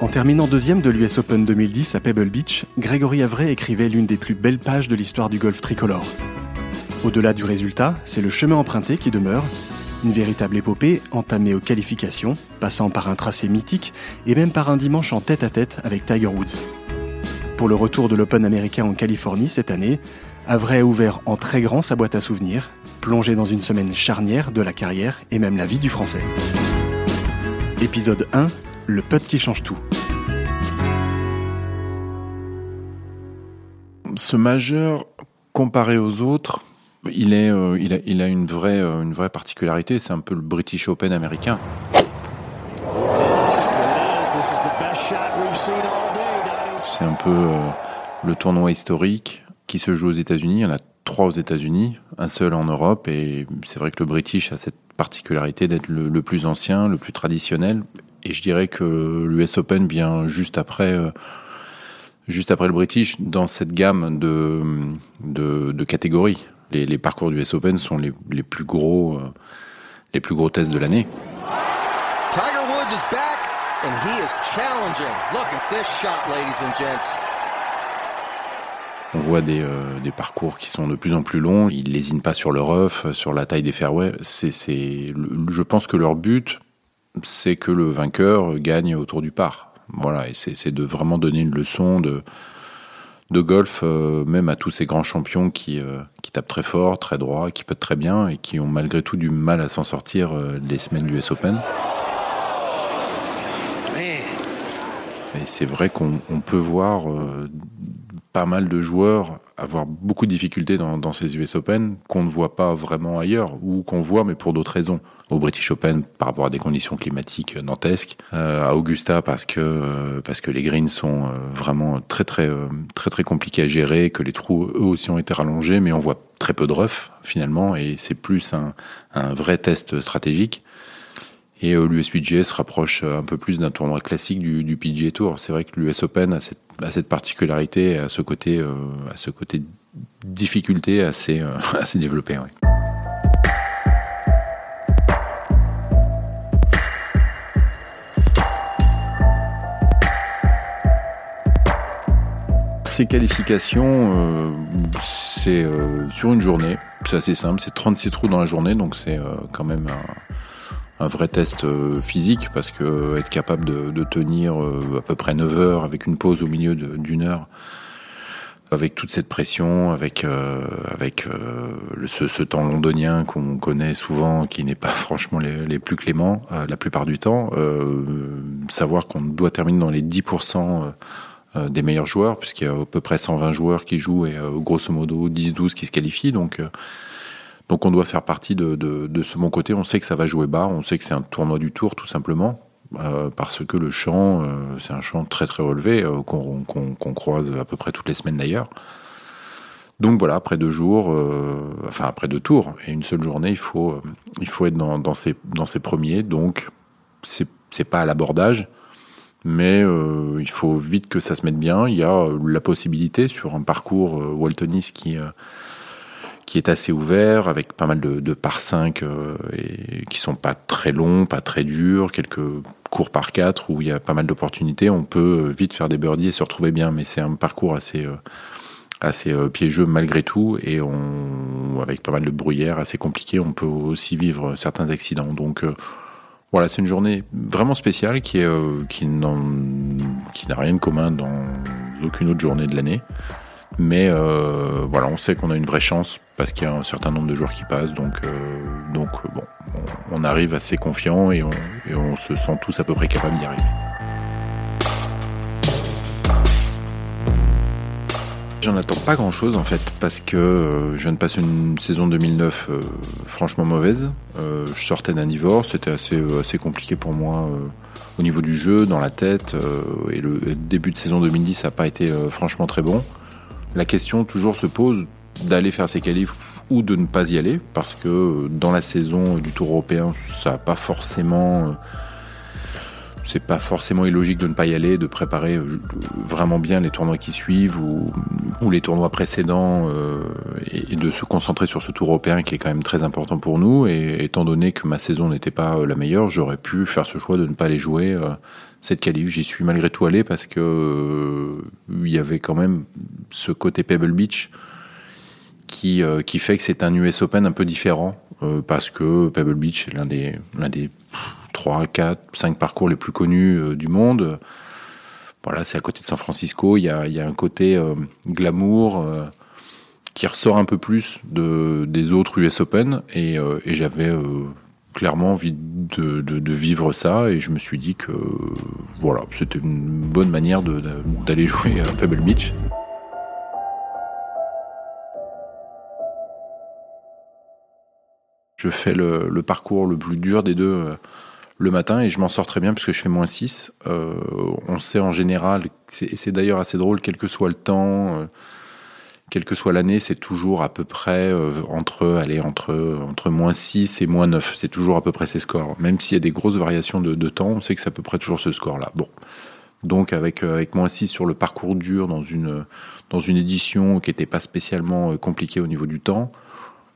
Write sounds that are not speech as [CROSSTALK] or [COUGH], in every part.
En terminant deuxième de l'US Open 2010 à Pebble Beach, Grégory Avray écrivait l'une des plus belles pages de l'histoire du golf tricolore. Au-delà du résultat, c'est le chemin emprunté qui demeure, une véritable épopée entamée aux qualifications, passant par un tracé mythique et même par un dimanche en tête-à-tête avec Tiger Woods. Pour le retour de l'Open américain en Californie cette année, Avray a ouvert en très grand sa boîte à souvenirs, plongé dans une semaine charnière de la carrière et même la vie du Français. Épisode 1, le putt qui change tout. Ce majeur, comparé aux autres, il, est, euh, il, a, une vraie, euh, une vraie particularité, c'est un peu le British Open américain. C'est un peu euh, le tournoi historique qui se joue aux États-Unis. Il y en a trois aux États-Unis, un seul en Europe, et c'est vrai que le British a cette particularité d'être le, plus ancien, le plus traditionnel. Et je dirais que l'US Open vient juste après juste après le British dans cette gamme de, de, de catégories. Les, les, parcours du US Open sont les, les plus gros euh, les plus gros tests de l'année. Tiger Woods is back and he is challenging. Look at this shot, ladies and gents. On voit des, euh, des, parcours qui sont de plus en plus longs. Ils lésinent pas sur le rough, sur la taille des fairways. C'est, c'est, je pense que leur but, c'est que le vainqueur gagne autour du par. Voilà, et c'est de vraiment donner une leçon de, de golf, euh, même à tous ces grands champions qui, euh, qui tapent très fort, très droit, qui peuvent très bien et qui ont malgré tout du mal à s'en sortir euh, des semaines du US Open. Et c'est vrai qu'on peut voir pas mal de joueurs avoir beaucoup de difficultés dans, ces US Open qu'on ne voit pas vraiment ailleurs ou qu'on voit mais pour d'autres raisons. Au British Open par rapport à des conditions climatiques dantesques, euh, à Augusta parce que euh, parce que les greens sont euh, vraiment très très très très compliqués à gérer, que les trous eux aussi ont été rallongés, mais on voit très peu de rough finalement et c'est plus un, vrai test stratégique. Et l'USPGA se rapproche un peu plus d'un tournoi classique du, du PGA Tour. C'est vrai que l'US Open a cette, a cette particularité, à ce côté, euh, à ce côté difficulté assez, euh, [LAUGHS] développé. Ces qualifications, euh, c'est sur une journée. C'est assez simple, c'est 36 trous dans la journée, donc c'est quand même un, un, vrai test physique parce que être capable de, de tenir à peu près 9 heures avec une pause au milieu d'une heure, avec toute cette pression, avec euh, avec euh, ce, ce, temps londonien qu'on connaît souvent, qui n'est pas [LAUGHS] franchement les, les plus cléments euh, la plupart du temps, savoir qu'on doit terminer dans les 10% des meilleurs joueurs, puisqu'il y a à peu près 120 joueurs qui jouent et grosso modo 10-12 qui se qualifient, donc donc on doit faire partie de, de, ce bon côté. On sait que ça va jouer bas, on sait que c'est un tournoi du tour tout simplement. Euh, parce que le champ, euh, c'est un champ très très relevé euh, qu'on qu qu croise à peu près toutes les semaines d'ailleurs. Donc voilà, après deux jours, enfin après deux tours et une seule journée, il faut il faut être dans, dans ses dans premiers. Donc c'est pas à l'abordage, mais il faut vite que ça se mette bien. Il y a la possibilité sur un parcours Waltonis qui qui est assez ouvert, avec pas mal de, de par 5 euh, et qui sont pas très longs, pas très durs, quelques cours par 4 où il y a pas mal d'opportunités. On peut vite faire des birdies et se retrouver bien, mais c'est un parcours assez euh, assez euh, piégeux malgré tout et on avec pas mal de bruyère assez compliqué. On peut aussi vivre certains accidents. Donc euh, voilà, c'est une journée vraiment spéciale qui est euh, qui n'a rien de commun dans aucune autre journée de l'année. Mais euh, voilà, on sait qu'on a une vraie chance parce qu'il y a un certain nombre de joueurs qui passent. Donc, euh, donc bon, on, arrive assez confiant et on, se sent tous à peu près capables d'y arriver. J'en attends pas grand chose en fait parce que euh, je viens de passer une saison 2009 euh, franchement mauvaise. Euh, je sortais d'un divorce, c'était assez, assez compliqué pour moi au niveau du jeu, dans la tête. et le début de saison 2010 n'a pas été franchement très bon la question toujours se pose d'aller faire ses qualifs ou de ne pas y aller, parce que dans la saison du Tour européen, ça n'a pas forcément. C'est pas forcément illogique de ne pas y aller, de préparer vraiment bien les tournois qui suivent ou, les tournois précédents euh, et, de se concentrer sur ce Tour européen qui est quand même très important pour nous. Et étant donné que ma saison n'était pas la meilleure, j'aurais pu faire ce choix de ne pas aller jouer euh, cette qualif. J'y suis malgré tout allé parce que il y avait quand même ce côté Pebble Beach qui, qui fait que c'est un US Open un peu différent parce que Pebble Beach est l'un des, des 3, 4, 5 parcours les plus connus du monde. Voilà, c'est à côté de San Francisco. Il y a, y a un côté glamour qui ressort un peu plus de, des autres US Open et, et j'avais clairement envie de, de, vivre ça et je me suis dit que voilà, c'était une bonne manière d'aller jouer à Pebble Beach. Je fais le, parcours le plus dur des deux euh, le matin et je m'en sors très bien puisque je fais moins 6. Euh, on sait en général, et c'est d'ailleurs assez drôle, quel que soit le temps, euh, quelle que soit l'année, c'est toujours à peu près entre, allez, entre, entre moins 6 et moins 9. C'est toujours à peu près ces scores. Même s'il y a des grosses variations de, temps, on sait que c'est à peu près toujours ce score-là. Bon. Donc avec, avec moins 6 sur le parcours dur dans une, dans une édition qui n'était pas spécialement compliquée au niveau du temps,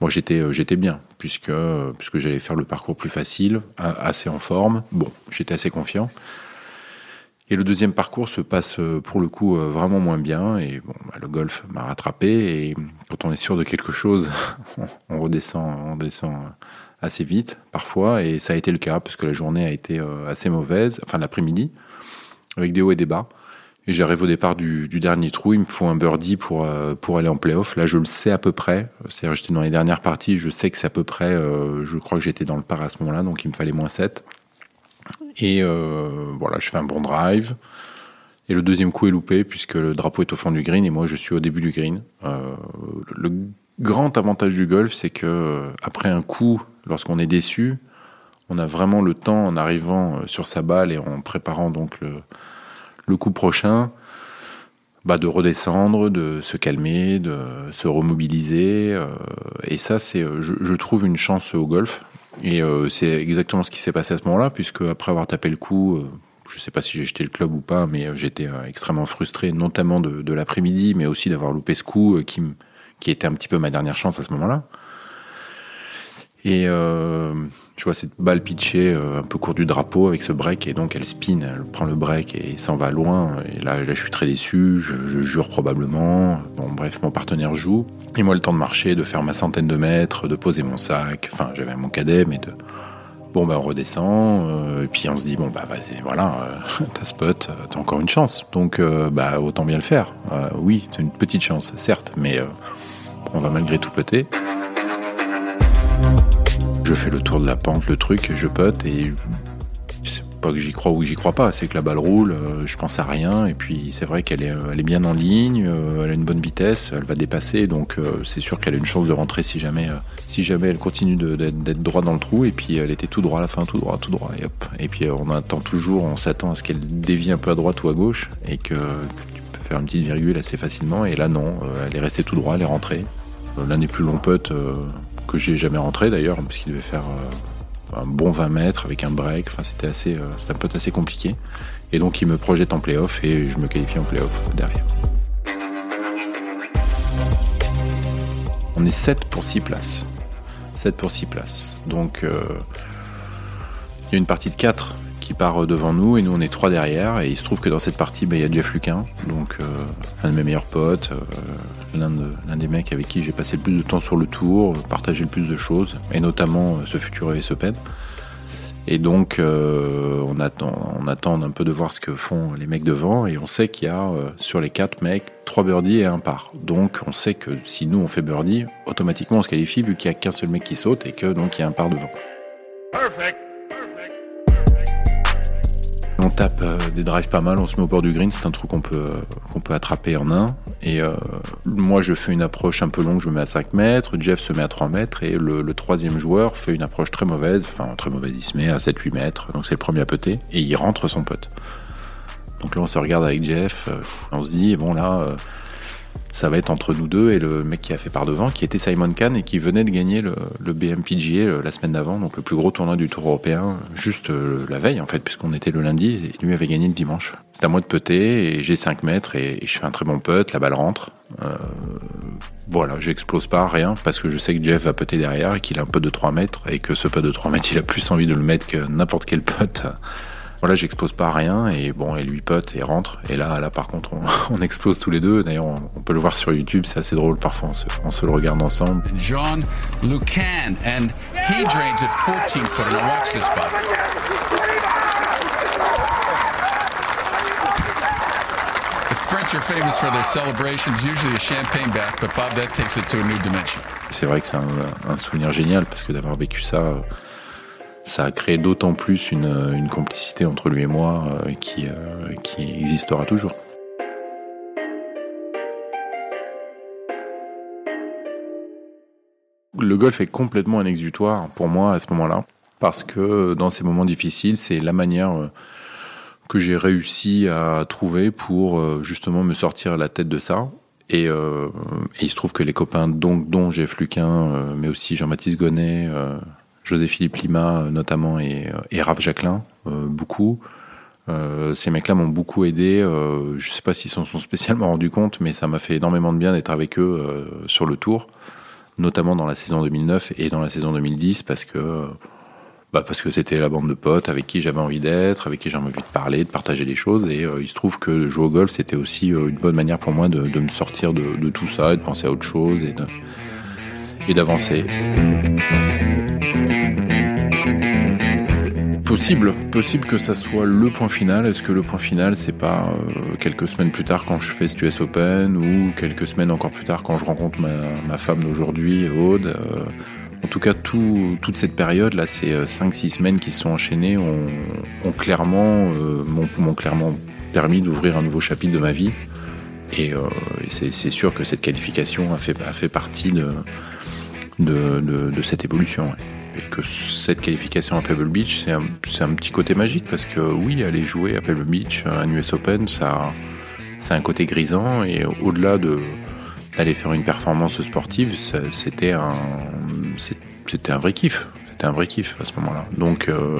moi j'étais, j'étais bien, puisque, puisque j'allais faire le parcours plus facile, assez en forme. Bon, j'étais assez confiant. Et le deuxième parcours se passe euh, pour le coup euh, vraiment moins bien. Et bon, bah, le golf m'a rattrapé. Et quand on est sûr de quelque chose, [LAUGHS] on redescend, on descend assez vite parfois. Et ça a été le cas parce que la journée a été euh, assez mauvaise, enfin l'après-midi, avec des hauts et des bas. Et j'arrive au départ du, dernier trou, il me faut un birdie pour, pour aller en playoff. Là, je le sais à peu près. C'est-à-dire, j'étais dans les dernières parties, je sais que c'est à peu près, je crois que j'étais dans le par à ce moment-là, donc il me fallait moins 7. Et euh, voilà, je fais un bon drive. Et le deuxième coup est loupé puisque le drapeau est au fond du green et moi je suis au début du green. Euh, le grand avantage du golf, c'est que après un coup, lorsqu'on est déçu, on a vraiment le temps en arrivant euh, sur sa balle et en préparant donc le, le coup prochain, bah, de redescendre, de se calmer, de se remobiliser. et ça, c'est, je, je, trouve, une chance au golf. Et euh, c'est exactement ce qui s'est passé à ce moment-là, puisque après avoir tapé le coup, euh, je ne sais pas si j'ai jeté le club ou pas, mais euh, j'étais extrêmement frustré, notamment de, de l'après-midi, mais aussi d'avoir loupé ce coup, qui, qui était un petit peu ma dernière chance à ce moment-là. Et euh, je vois cette balle pitchée un peu court du drapeau avec ce break, et donc elle spin, elle prend le break et s'en va loin. Et là, là, je suis très déçu, je, jure probablement. Bon, bref, mon partenaire joue. Et moi, le temps de marcher, de faire ma centaine de mètres, de poser mon sac. Enfin, j'avais mon cadet, mais de. Bon, bah, on redescend. Euh, et puis on se dit, bon, bah, vas-y, voilà, euh, [LAUGHS] t'as spot, euh, t'as encore une chance. Donc, bah, autant bien le faire. oui, c'est une petite chance, certes, mais on va malgré tout poter. Je fais le tour de la pente, le truc, je pote et pas que j'y crois ou que j'y crois pas, c'est que la balle roule, euh, je pense à rien, et puis c'est vrai qu'elle est, euh, bien en ligne, euh, elle a une bonne vitesse, elle va dépasser, donc c'est sûr qu'elle a une chance de rentrer si jamais, si jamais elle continue d'être droit dans le trou, et puis elle était tout droit à la fin, tout droit, tout droit, et hop. Et puis on attend toujours, on s'attend à ce qu'elle dévie un peu à droite ou à gauche, et que, tu peux faire une petite virgule assez facilement, et là non, elle est restée tout droit, elle est rentrée. L'un des plus longs putts que j'ai jamais rentré d'ailleurs, parce qu'il devait faire un bon 20 mètres avec un break. Enfin, c'était assez, euh, un peu assez compliqué. Et donc, il me projette en playoff et je me qualifie en playoff derrière. On est 7 pour 6 places. 7 pour 6 places. Donc, euh, il y a une partie de 4 qui part devant nous et nous on est 3 derrière. Et il se trouve que dans cette partie, bah, il y a Jeff Luquin, donc euh, un de mes meilleurs potes, l'un des mecs avec qui j'ai passé le plus de temps sur le tour, partagé le plus de choses, et notamment euh, ce futur US Open. Et donc, euh, on, attend, un peu de voir ce que font les mecs devant, et on sait qu'il y a euh, sur les quatre mecs trois birdies et un par. Donc, on sait que si nous on fait birdie, automatiquement on se qualifie vu qu'il n'y a qu'un seul mec qui saute et que donc il y a un par devant. On tape euh, des drives pas mal, on se met au bord du green, c'est un truc qu'on peut, qu'on peut attraper en un. Et euh, moi, je fais une approche un peu longue, je me mets à 5 mètres, Jeff se met à 3 mètres, et le, troisième joueur fait une approche très mauvaise, enfin très mauvaise, il se met à 7-8 mètres, donc c'est le premier à putter, et il rentre son pote. Donc là, on se regarde avec Jeff, euh, on se dit, bon là, ça va être entre nous deux et le mec qui a fait par devant, qui était Simon Kahn et qui venait de gagner le, BMPGA euh, la semaine d'avant, donc le plus gros tournoi du Tour européen, juste euh, la veille en fait, puisqu'on était le lundi et lui avait gagné le dimanche. C'est à moi de putter et j'ai 5 mètres et, je fais un très bon putt, la balle rentre. Euh, voilà, j'explose pas, rien, parce que je sais que Jeff va putter derrière et qu'il a un peu de 3 mètres et que ce putt de 3 mètres, il a plus envie de le mettre que n'importe quel putt voilà, j'explose pas rien et bon, elle lui pote et rentre. Et là, là par contre, on, [LAUGHS] explose tous les deux. D'ailleurs, on, peut le voir sur YouTube, c'est assez drôle. Parfois, on se, le regarde ensemble. John Lucan and he drains it 14 foot. watch this, Bob. The French are famous for their celebrations, usually a champagne bath, but Bob, that takes it to a new dimension. C'est vrai que c'est un, un, souvenir génial parce que d'avoir vécu ça ça a créé d'autant plus une, complicité entre lui et moi euh, qui, euh, qui existera toujours. Le golf est complètement un exutoire pour moi à ce moment-là, parce que dans ces moments difficiles, c'est la manière euh, que j'ai réussi à trouver pour justement me sortir la tête de ça. Et, il se trouve que les copains, dont Jeff Luquin, mais aussi Jean-Baptiste Gonnet, José-Philippe Lima euh, notamment et, euh, et Raph Jacquelin, euh, beaucoup. ces mecs-là m'ont beaucoup aidé. je ne sais pas s'ils s'en sont spécialement rendus compte, mais ça m'a fait énormément de bien d'être avec eux sur le tour, notamment dans la saison 2009 et dans la saison 2010, parce que bah parce que c'était la bande de potes avec qui j'avais envie d'être, avec qui j'avais envie de parler, de partager des choses. Et il se trouve que jouer au golf, c'était aussi une bonne manière pour moi de, me sortir de, tout ça et de penser à autre chose et, et Possible, possible que ça soit le point final. Est-ce que le point final, c'est pas euh, quelques semaines plus tard quand je fais ce US Open ou quelques semaines encore plus tard quand je rencontre ma, femme d'aujourd'hui, Aude euh, En tout cas, toute cette période, là, ces 5-6 euh, semaines qui se sont enchaînées, ont, clairement, m'ont clairement permis d'ouvrir un nouveau chapitre de ma vie. Et, c'est sûr que cette qualification a fait, a fait partie de, de, cette évolution et que cette qualification à Pebble Beach, c'est un, petit côté magique parce que oui, aller jouer à Pebble Beach, un US Open, ça, c'est un côté grisant et au-delà de d'aller faire une performance sportive, c'était un, c'était un vrai kiff. C'était un vrai kiff à ce moment-là. Donc, euh,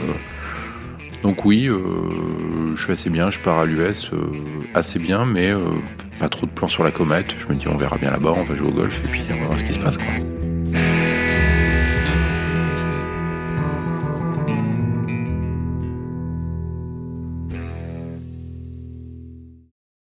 donc oui, euh, je suis assez bien, je pars à l'US euh, assez bien, mais pas trop de plans sur la comète. Je me dis on verra bien là-bas, on va jouer au golf et puis on va voir ce qui se passe. Quoi.